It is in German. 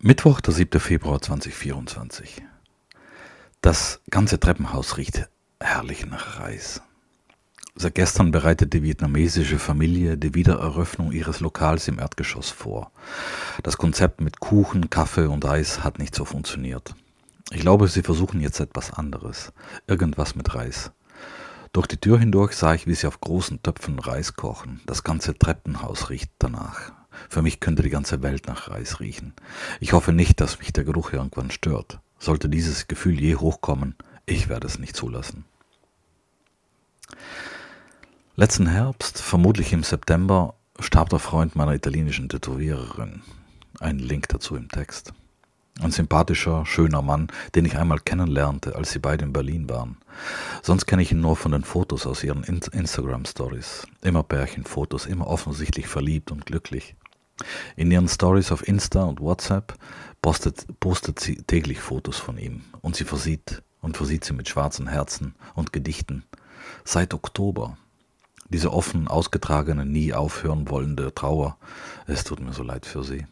Mittwoch, der 7. Februar 2024. Das ganze Treppenhaus riecht herrlich nach Reis. Seit gestern bereitet die vietnamesische Familie die Wiedereröffnung ihres Lokals im Erdgeschoss vor. Das Konzept mit Kuchen, Kaffee und Reis hat nicht so funktioniert. Ich glaube, sie versuchen jetzt etwas anderes. Irgendwas mit Reis. Durch die Tür hindurch sah ich, wie sie auf großen Töpfen Reis kochen. Das ganze Treppenhaus riecht danach. Für mich könnte die ganze Welt nach Reis riechen. Ich hoffe nicht, dass mich der Geruch irgendwann stört. Sollte dieses Gefühl je hochkommen, ich werde es nicht zulassen. Letzten Herbst, vermutlich im September, starb der Freund meiner italienischen Tätowiererin. Ein Link dazu im Text. Ein sympathischer, schöner Mann, den ich einmal kennenlernte, als sie beide in Berlin waren. Sonst kenne ich ihn nur von den Fotos aus ihren Instagram-Stories. Immer Pärchenfotos, immer offensichtlich verliebt und glücklich. In ihren Stories auf Insta und WhatsApp postet, postet sie täglich Fotos von ihm und sie versieht und versieht sie mit schwarzen Herzen und Gedichten. Seit Oktober. Diese offen ausgetragene, nie aufhören wollende Trauer. Es tut mir so leid für sie.